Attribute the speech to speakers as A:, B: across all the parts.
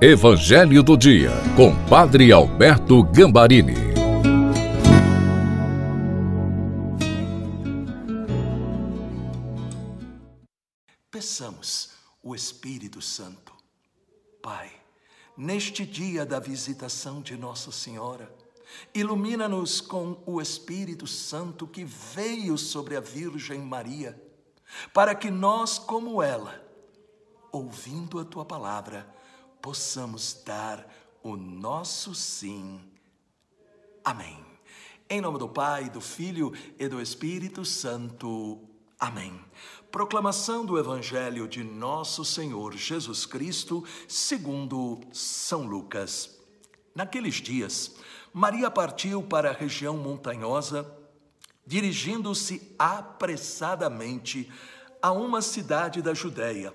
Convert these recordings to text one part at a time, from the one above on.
A: Evangelho do Dia, com Padre Alberto Gambarini.
B: Peçamos o Espírito Santo. Pai, neste dia da visitação de Nossa Senhora, ilumina-nos com o Espírito Santo que veio sobre a Virgem Maria, para que nós, como ela, ouvindo a tua palavra, possamos dar o nosso sim. Amém. Em nome do Pai, do Filho e do Espírito Santo. Amém. Proclamação do Evangelho de Nosso Senhor Jesus Cristo, segundo São Lucas. Naqueles dias, Maria partiu para a região montanhosa, dirigindo-se apressadamente a uma cidade da Judéia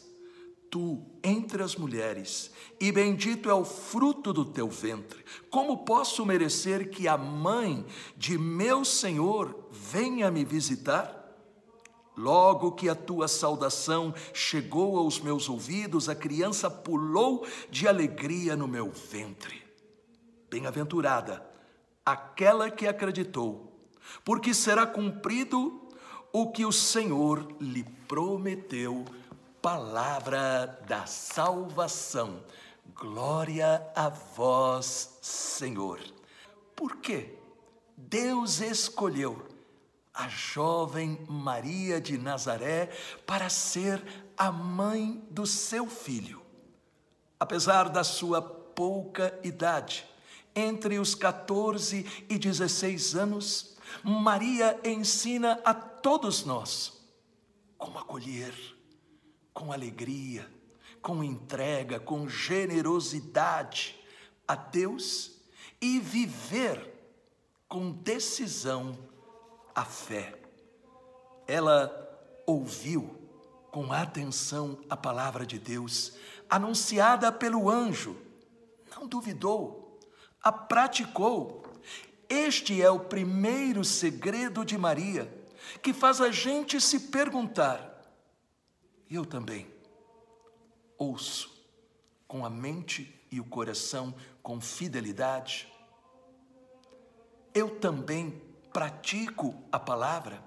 B: tu entre as mulheres, e bendito é o fruto do teu ventre. Como posso merecer que a mãe de meu Senhor venha me visitar? Logo que a tua saudação chegou aos meus ouvidos, a criança pulou de alegria no meu ventre. Bem-aventurada aquela que acreditou, porque será cumprido o que o Senhor lhe prometeu palavra da salvação. Glória a vós, Senhor. Por quê? Deus escolheu a jovem Maria de Nazaré para ser a mãe do seu filho. Apesar da sua pouca idade, entre os 14 e 16 anos, Maria ensina a todos nós como acolher com alegria, com entrega, com generosidade a Deus e viver com decisão a fé. Ela ouviu com atenção a palavra de Deus, anunciada pelo anjo, não duvidou, a praticou. Este é o primeiro segredo de Maria, que faz a gente se perguntar: eu também ouço com a mente e o coração com fidelidade. Eu também pratico a palavra.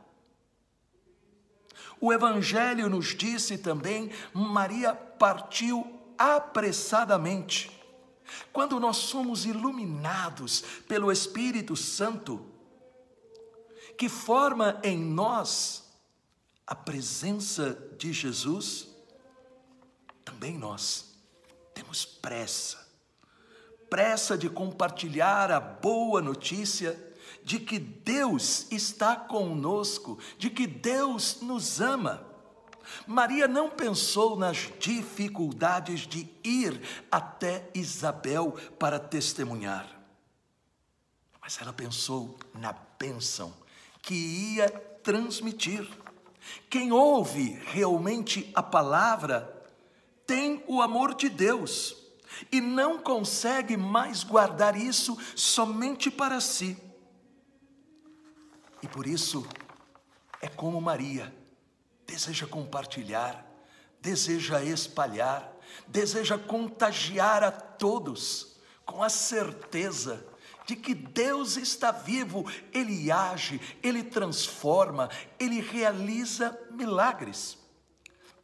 B: O Evangelho nos disse também: Maria partiu apressadamente. Quando nós somos iluminados pelo Espírito Santo, que forma em nós a presença de Jesus, também nós temos pressa, pressa de compartilhar a boa notícia de que Deus está conosco, de que Deus nos ama. Maria não pensou nas dificuldades de ir até Isabel para testemunhar, mas ela pensou na bênção que ia transmitir. Quem ouve realmente a palavra tem o amor de Deus e não consegue mais guardar isso somente para si. E por isso é como Maria, deseja compartilhar, deseja espalhar, deseja contagiar a todos com a certeza de que Deus está vivo, Ele age, Ele transforma, Ele realiza milagres.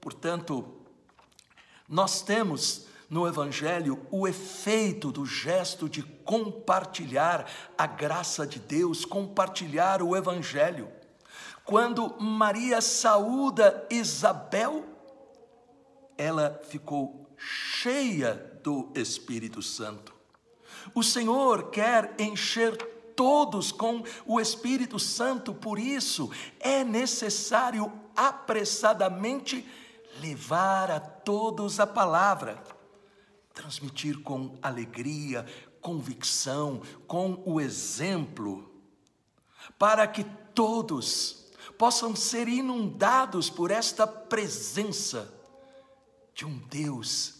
B: Portanto, nós temos no Evangelho o efeito do gesto de compartilhar a graça de Deus, compartilhar o Evangelho. Quando Maria saúda Isabel, ela ficou cheia do Espírito Santo. O Senhor quer encher todos com o Espírito Santo, por isso é necessário apressadamente levar a todos a palavra, transmitir com alegria, convicção, com o exemplo, para que todos possam ser inundados por esta presença de um Deus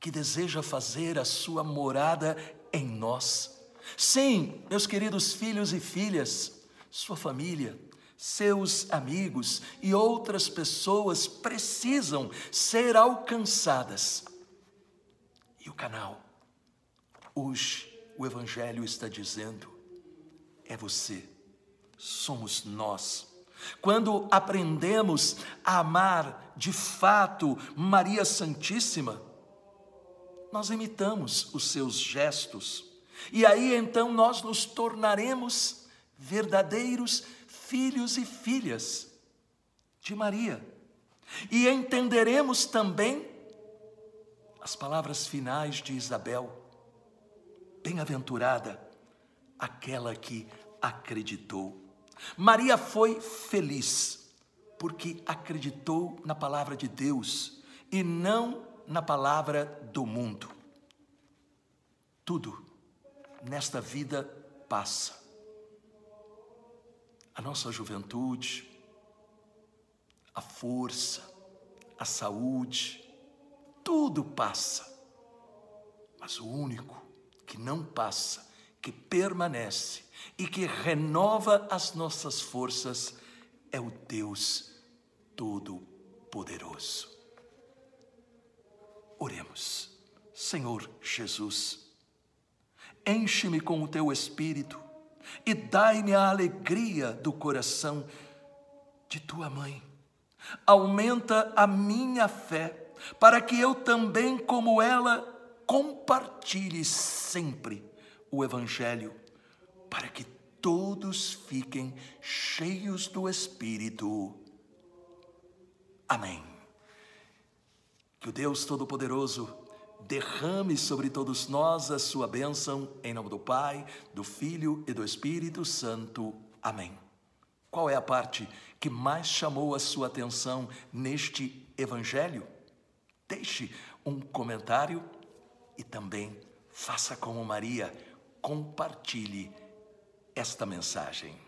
B: que deseja fazer a sua morada em nós. Sim, meus queridos filhos e filhas, sua família, seus amigos e outras pessoas precisam ser alcançadas. E o canal, hoje, o Evangelho está dizendo: é você, somos nós. Quando aprendemos a amar de fato Maria Santíssima, nós imitamos os seus gestos, e aí então nós nos tornaremos verdadeiros filhos e filhas de Maria, e entenderemos também as palavras finais de Isabel: Bem-aventurada aquela que acreditou. Maria foi feliz porque acreditou na palavra de Deus e não na palavra do mundo. Tudo nesta vida passa. A nossa juventude, a força, a saúde, tudo passa. Mas o único que não passa que permanece e que renova as nossas forças é o Deus Todo-Poderoso. Oremos, Senhor Jesus, enche-me com o teu Espírito e dai-me a alegria do coração de tua mãe. Aumenta a minha fé, para que eu também, como ela, compartilhe sempre o Evangelho, para que todos fiquem cheios do Espírito. Amém. Que o Deus Todo-Poderoso derrame sobre todos nós a sua bênção, em nome do Pai, do Filho e do Espírito Santo. Amém. Qual é a parte que mais chamou a sua atenção neste Evangelho? Deixe um comentário e também faça como Maria compartilhe esta mensagem.